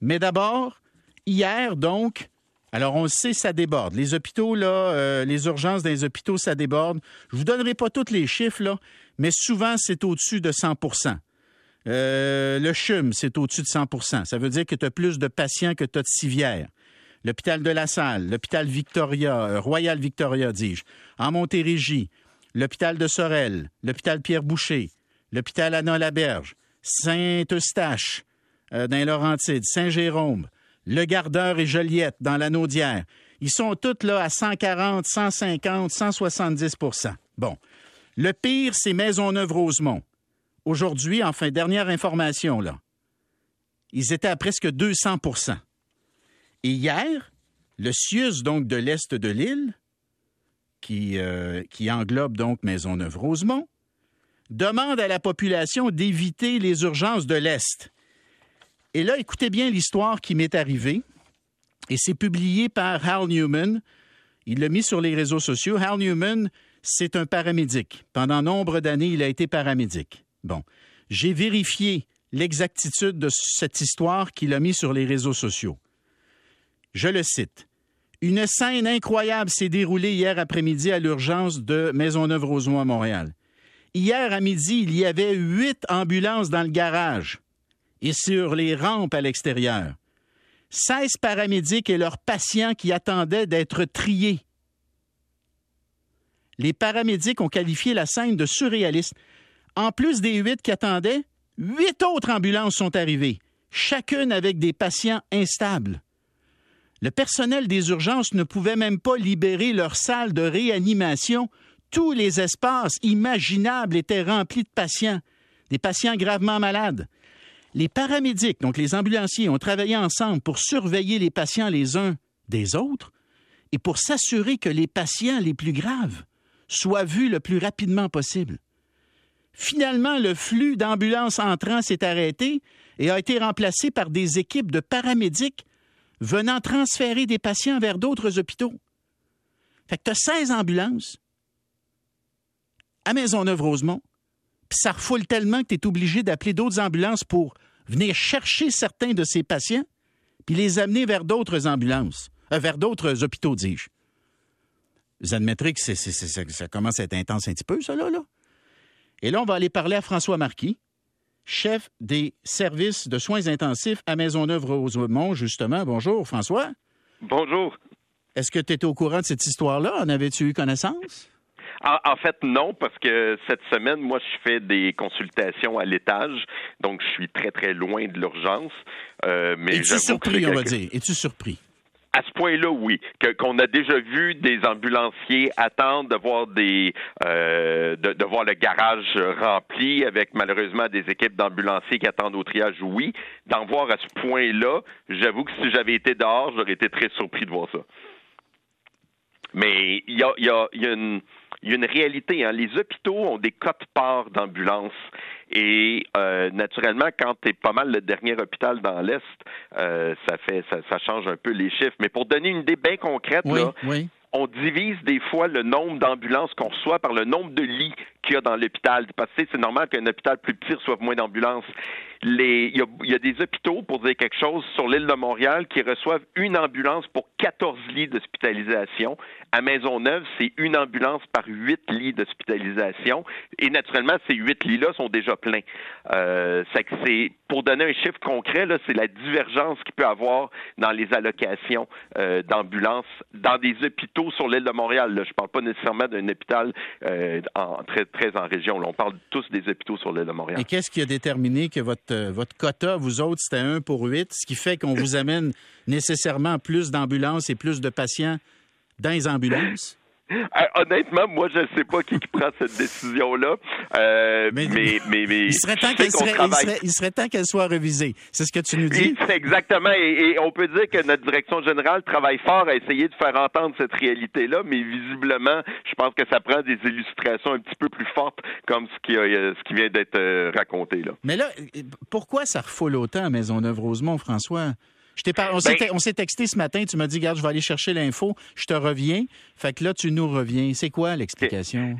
Mais d'abord, hier, donc, alors on le sait, ça déborde. Les hôpitaux, là, euh, les urgences des hôpitaux, ça déborde. Je vous donnerai pas tous les chiffres, là, mais souvent, c'est au-dessus de 100% euh, le CHUM, c'est au-dessus de 100% Ça veut dire que tu as plus de patients que tu as de civières. L'hôpital de la Salle, l'hôpital Victoria, euh, Royal Victoria, dis-je, en Montérégie, l'hôpital de Sorel, l'hôpital Pierre-Boucher, l'hôpital Anna-Laberge, Saint-Eustache, euh, dans Laurentides, Saint-Jérôme, Le Gardeur et Joliette, dans la Naudière. Ils sont tous là à 140, 150, 170% Bon. Le pire, c'est Maisonneuve-Rosemont. Aujourd'hui, enfin, dernière information, là. Ils étaient à presque 200% Et hier, le CIUS, donc, de l'Est de l'île, qui, euh, qui englobe donc Maisonneuve-Rosemont, demande à la population d'éviter les urgences de l'Est. Et là, écoutez bien l'histoire qui m'est arrivée. Et c'est publié par Hal Newman. Il l'a mis sur les réseaux sociaux. Hal Newman, c'est un paramédic. Pendant nombre d'années, il a été paramédic. Bon. J'ai vérifié l'exactitude de cette histoire qu'il a mis sur les réseaux sociaux. Je le cite. Une scène incroyable s'est déroulée hier après-midi à l'urgence de Maisonneuve-Rosemont à Montréal. Hier à midi, il y avait huit ambulances dans le garage et sur les rampes à l'extérieur. 16 paramédics et leurs patients qui attendaient d'être triés. Les paramédics ont qualifié la scène de surréaliste. En plus des huit qui attendaient, huit autres ambulances sont arrivées, chacune avec des patients instables. Le personnel des urgences ne pouvait même pas libérer leur salle de réanimation. Tous les espaces imaginables étaient remplis de patients, des patients gravement malades. Les paramédics, donc les ambulanciers, ont travaillé ensemble pour surveiller les patients les uns des autres et pour s'assurer que les patients les plus graves soient vus le plus rapidement possible. Finalement, le flux d'ambulances entrant s'est arrêté et a été remplacé par des équipes de paramédics venant transférer des patients vers d'autres hôpitaux. Fait que tu as 16 ambulances à Maisonneuve-Rosemont, puis ça refoule tellement que tu es obligé d'appeler d'autres ambulances pour venir chercher certains de ces patients, puis les amener vers d'autres ambulances, euh, vers d'autres hôpitaux, dis-je. Vous admettrez que ça commence à être intense un petit peu, ça, là, là. Et là, on va aller parler à François Marquis, chef des services de soins intensifs à Maisonneuve-Rosemont, justement. Bonjour, François. Bonjour. Est-ce que tu étais au courant de cette histoire-là? En avais-tu eu connaissance? En, fait, non, parce que cette semaine, moi, je fais des consultations à l'étage, donc je suis très, très loin de l'urgence. Euh, mais Es-tu surpris, on va dire? Es-tu surpris? À ce point-là, oui. qu'on a déjà vu des ambulanciers attendre de voir des euh, de, voir le garage rempli avec malheureusement des équipes d'ambulanciers qui attendent au triage, oui. D'en voir à ce point-là, j'avoue que si j'avais été dehors, j'aurais été très surpris de voir ça. Mais il y a, y, a, y a une il y a une réalité. Hein. Les hôpitaux ont des cotes-parts d'ambulance. Et euh, naturellement, quand tu es pas mal le dernier hôpital dans l'Est, euh, ça fait ça, ça, change un peu les chiffres. Mais pour donner une idée bien concrète, là, on divise des fois le nombre d'ambulances qu'on reçoit par le nombre de lits qu'il y a dans l'hôpital. Parce que c'est normal qu'un hôpital plus petit reçoive moins d'ambulances. Il, y a, des hôpitaux, pour dire quelque chose, sur l'île de Montréal qui reçoivent une ambulance pour 14 lits d'hospitalisation. À Maisonneuve, c'est une ambulance par huit lits d'hospitalisation. Et naturellement, ces huit lits-là sont déjà pleins. Euh, c'est pour donner un chiffre concret, c'est la divergence qu'il peut avoir dans les allocations euh, d'ambulances dans des hôpitaux sur l'île de Montréal. Je ne parle pas nécessairement d'un hôpital euh, très en région. On parle tous des hôpitaux sur l'île de Montréal. Et qu'est-ce qui a déterminé que votre, euh, votre quota, vous autres, c'était un pour huit, ce qui fait qu'on vous amène nécessairement plus d'ambulances et plus de patients dans les ambulances? Euh, honnêtement, moi, je ne sais pas qui, prend cette décision-là. Euh, mais, mais, mais, il serait temps qu'elle serait, soit révisée. C'est ce que tu nous dis? exactement. Et, on peut dire que notre direction générale travaille fort à essayer de faire entendre cette réalité-là, mais visiblement, je pense que ça prend des illustrations un petit peu plus fortes, comme ce qui, ce qui vient d'être euh, raconté là. Mais là, pourquoi ça refoule autant à Maisonneuve-Rosemont, François? Ben on s'est texté ce matin, tu m'as dit, regarde, je vais aller chercher l'info, je te reviens. Fait que là, tu nous reviens. C'est quoi l'explication?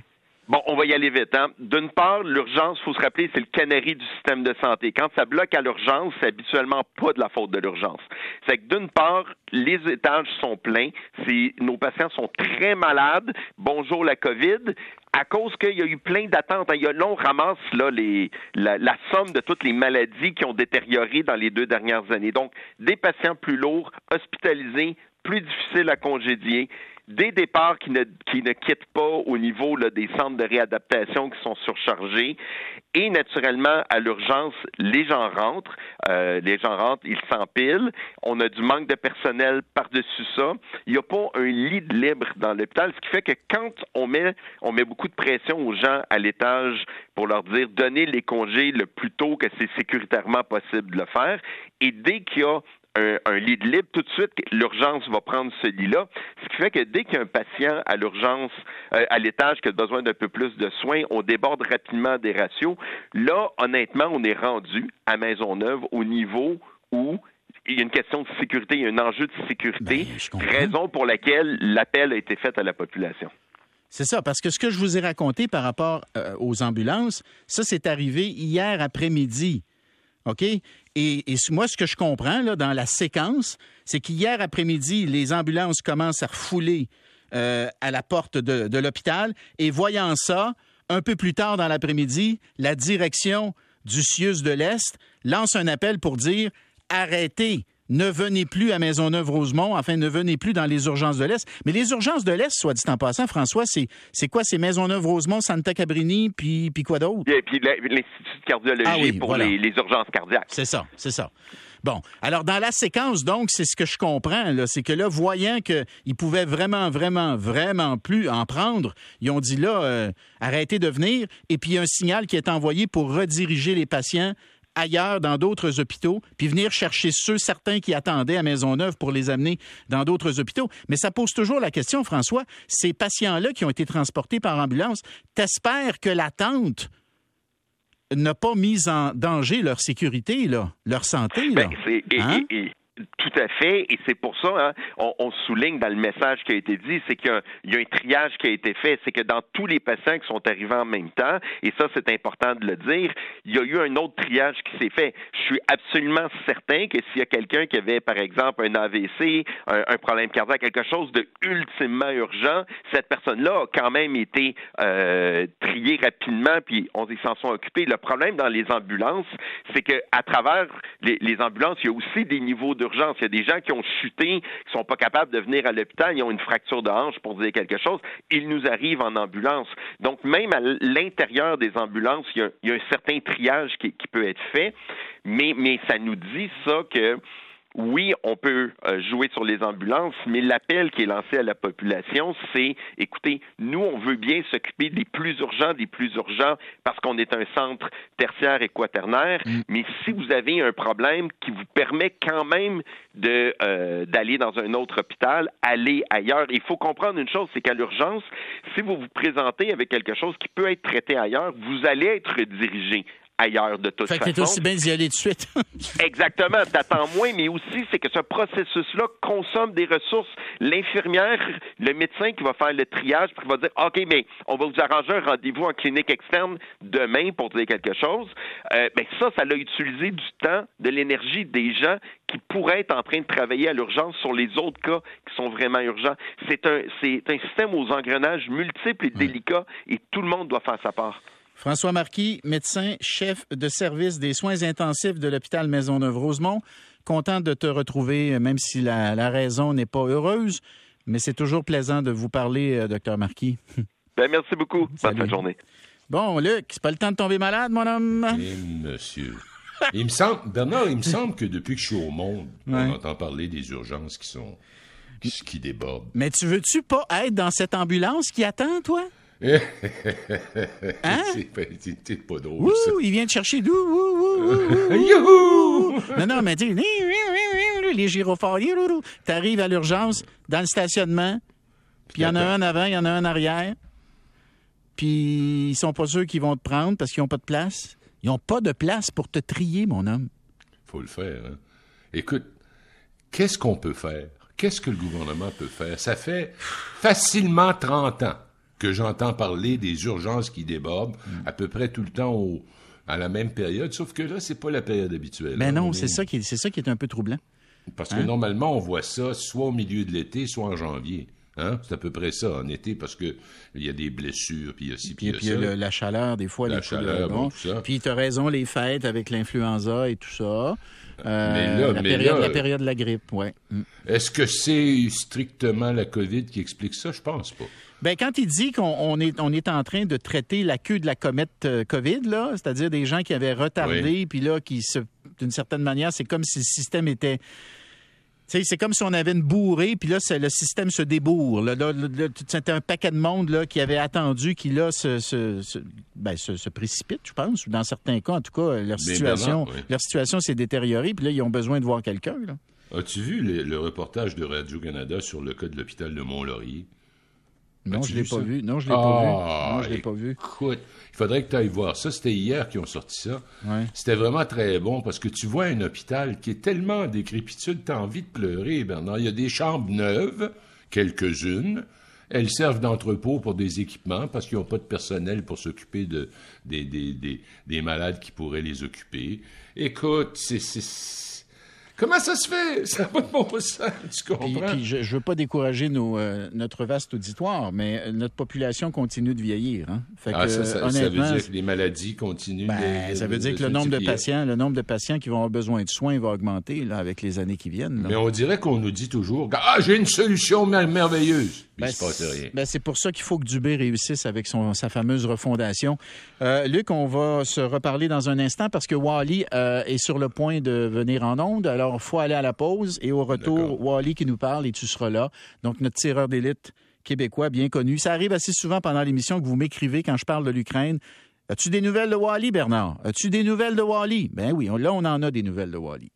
Bon, on va y aller vite. Hein. D'une part, l'urgence, faut se rappeler, c'est le canari du système de santé. Quand ça bloque à l'urgence, c'est habituellement pas de la faute de l'urgence. C'est que d'une part, les étages sont pleins, nos patients sont très malades. Bonjour la COVID. À cause qu'il y a eu plein d'attentes. Hein. Là, on ramasse là, les, la, la somme de toutes les maladies qui ont détérioré dans les deux dernières années. Donc, des patients plus lourds, hospitalisés, plus difficiles à congédier, des départs qui ne, qui ne quittent pas au niveau là, des centres de réadaptation qui sont surchargés. Et naturellement, à l'urgence, les gens rentrent, euh, les gens rentrent, ils s'empilent. On a du manque de personnel par-dessus ça. Il n'y a pas un lit de libre dans l'hôpital, ce qui fait que quand on met, on met beaucoup de pression aux gens à l'étage pour leur dire donnez les congés le plus tôt que c'est sécuritairement possible de le faire. Et dès qu'il y a un, lit de libre, tout de suite, l'urgence va prendre ce lit-là. Ce qui fait que dès qu'il y a un patient à l'urgence, euh, à l'étage qui a besoin d'un peu plus de soins, on déborde rapidement des ratios. Là, honnêtement, on est rendu à Maisonneuve au niveau où il y a une question de sécurité, il y a un enjeu de sécurité, ben, raison pour laquelle l'appel a été fait à la population. C'est ça, parce que ce que je vous ai raconté par rapport euh, aux ambulances, ça, c'est arrivé hier après-midi. OK? Et, moi, ce que je comprends dans la séquence, c'est qu'hier après-midi, les ambulances commencent à refouler euh, à la porte de, l'hôpital. Et voyant ça, un peu plus tard dans l'après-midi, la direction du CIUS de l'Est lance un appel pour dire arrêtez ne venez plus à Maisonneuve-Rosemont, enfin, ne venez plus dans les urgences de l'Est. Mais les urgences de l'Est, soit dit en passant, François, c'est, c'est quoi? C'est Maisonneuve-Rosemont, Santa Cabrini, puis, puis quoi d'autre? Et puis l'Institut de cardiologie ah pour les, urgences cardiaques. C'est ça, c'est ça. Bon, alors dans la séquence, donc, c'est ce que je comprends, là, c'est que là, voyant qu'ils pouvaient vraiment, vraiment, vraiment plus en prendre, ils ont dit là, euh, arrêtez de venir, et puis il y a un signal qui est envoyé pour rediriger les patients ailleurs dans d'autres hôpitaux, puis venir chercher ceux, certains qui attendaient à Maisonneuve pour les amener dans d'autres hôpitaux. Mais ça pose toujours la question, François, ces patients-là qui ont été transportés par ambulance, t'espères que l'attente n'a pas mis en danger leur sécurité, là, leur santé? Là? Ben, hein? Tout à fait, et c'est pour ça, hein, on, souligne dans le message qui a été dit, c'est qu'il y, a un triage qui a été fait, c'est que dans tous les patients qui sont arrivés en même temps, et ça c'est important de le dire, il y a eu un autre triage qui s'est fait. Je suis absolument certain que s'il y a quelqu'un qui avait, par exemple, un AVC, un, problème cardiaque, quelque chose de ultimement urgent, cette personne-là a quand même été euh, triée rapidement, puis on s'en sont occupés. Le problème dans les ambulances, c'est que à travers les, ambulances, il y a aussi des niveaux de il y a des gens qui ont chuté, qui sont pas capables de venir à l'hôpital, ils ont une fracture de hanche pour dire quelque chose. Ils nous arrivent en ambulance. Donc, même à l'intérieur des ambulances, il y, a, un certain triage qui, qui peut être fait, mais, mais ça nous dit ça que oui, on peut euh, jouer sur les ambulances, mais l'appel qui est lancé à la population, c'est écoutez, nous, on veut bien s'occuper des plus urgents, des plus urgents, parce qu'on est un centre tertiaire et quaternaire, mm. mais si vous avez un problème qui vous permet quand même de euh, d'aller dans un autre hôpital, allez ailleurs. Il faut comprendre une chose, c'est qu'à l'urgence, si vous vous présentez avec quelque chose qui peut être traité ailleurs, vous allez être dirigé ailleurs de toute fait façon. Fait aussi bien d'y aller de suite. Exactement. T'attends moins, mais aussi, c'est que ce processus-là consomme des ressources. L'infirmière, le médecin qui va faire le triage, puis qui va dire, OK, mais on va vous arranger un rendez-vous en clinique externe demain pour dire quelque chose. Euh, ben ça, ça l'a utilisé du temps, de l'énergie des gens qui pourraient être en train de travailler à l'urgence sur les autres cas qui sont vraiment urgents. C'est un, c'est un système aux engrenages multiples et délicats et tout le monde doit faire sa part. François Marquis, médecin, chef de service des soins intensifs de l'hôpital Maisonneuve-Rosemont. Content de te retrouver, même si la, raison n'est pas heureuse, mais c'est toujours plaisant de vous parler, euh, docteur Marquis. Ben, merci beaucoup. Bonne journée. Bon, Luc, c'est pas le temps de tomber malade, mon homme? Eh, monsieur. il me semble, Bernard, il me semble que depuis que je suis au monde, on entend parler des urgences qui sont qui débordent. Mais tu veux-tu pas être dans cette ambulance qui attend, toi? Hein? C'est pas drôle. ça. il vient te chercher. non, non, mais dis, les gyrophares. T'arrives à l'urgence, dans le stationnement, puis il y en a un avant, il y en a un arrière. Puis ils sont pas sûrs qu'ils vont te prendre parce qu'ils n'ont pas de place. Ils n'ont pas de place pour te trier, mon homme. faut le faire. Hein? Écoute, qu'est-ce qu'on peut faire? Qu'est-ce que le gouvernement peut faire? Ça fait facilement 30 ans que j'entends parler des urgences qui débordent à peu près tout le temps à la même période, sauf que là, c'est pas la période habituelle. Mais non, c'est ça, qui, ça qui est un peu troublant. Parce que hein? normalement, on voit ça soit au milieu de l'été, soit en janvier. Hein? C'est à peu près ça en été parce que il y a des blessures, puis il y a ci, puis il y a, la chaleur, des fois. La les chaleur, bon, tout ça. Puis tu as raison, les fêtes avec l'influenza et tout ça. Euh, mais là, la, période, la période de la grippe, oui. Mm. Est-ce que c'est strictement la COVID qui explique ça? Je pense pas. Ben, quand il dit qu'on est, on est en train de traiter la queue de la comète euh, COVID, là, c'est-à-dire des gens qui avaient retardé, puis là, qui se, d'une certaine manière, c'est comme si le système était c'est comme si on avait une bourrée, puis là, le système se débourre. Là, c'était un paquet de monde là, qui avait attendu, qui là se, se, se, ben, se, précipite, je pense. Ou dans certains cas, en tout cas, leur situation, leur situation s'est détériorée, puis là, ils ont besoin de voir quelqu'un. As-tu vu le, reportage de Radio-Canada sur le cas de l'hôpital de Mont-Laurier? Non, je l'ai pas vu. Non, je l'ai pas vu. Ah, non, je l'ai pas vu. Écoute, il faudrait que tu ailles voir ça. C'était hier qu'ils ont sorti ça. C'était vraiment très bon parce que tu vois un hôpital qui est tellement décrépitude, tu as envie de pleurer, Bernard. Il y a des chambres neuves, quelques-unes. Elles servent d'entrepôt pour des équipements parce qu'ils n'ont pas de personnel pour s'occuper de, des, des, des, des malades qui pourraient les occuper. Écoute, c'est Comment ça se fait? Ça n'a pas de bon sens, tu comprends? je ne veux pas décourager nos, euh, notre vaste auditoire, mais euh, notre population continue de vieillir. Hein? ah, ça, ça, veut dire que les maladies continuent. Ben, ça veut dire que le nombre de patients, le nombre de patients qui vont avoir besoin de soins va augmenter là, avec les années qui viennent. Mais on dirait qu'on nous dit toujours Ah, j'ai une solution merveilleuse. Ben, ben, c'est pour ça qu'il faut que Dubé réussisse avec son, sa fameuse refondation. Euh, Luc, on va se reparler dans un instant parce que Wally euh, est sur le point de venir en onde. Alors, il faut aller à la pause et au retour, Wally qui nous parle et tu seras là. Donc, notre tireur d'élite québécois bien connu. Ça arrive assez souvent pendant l'émission que vous m'écrivez quand je parle de l'Ukraine. As-tu des nouvelles de Wally, Bernard? As-tu des nouvelles de Wally? Ben oui, là, on en a des nouvelles de Wally.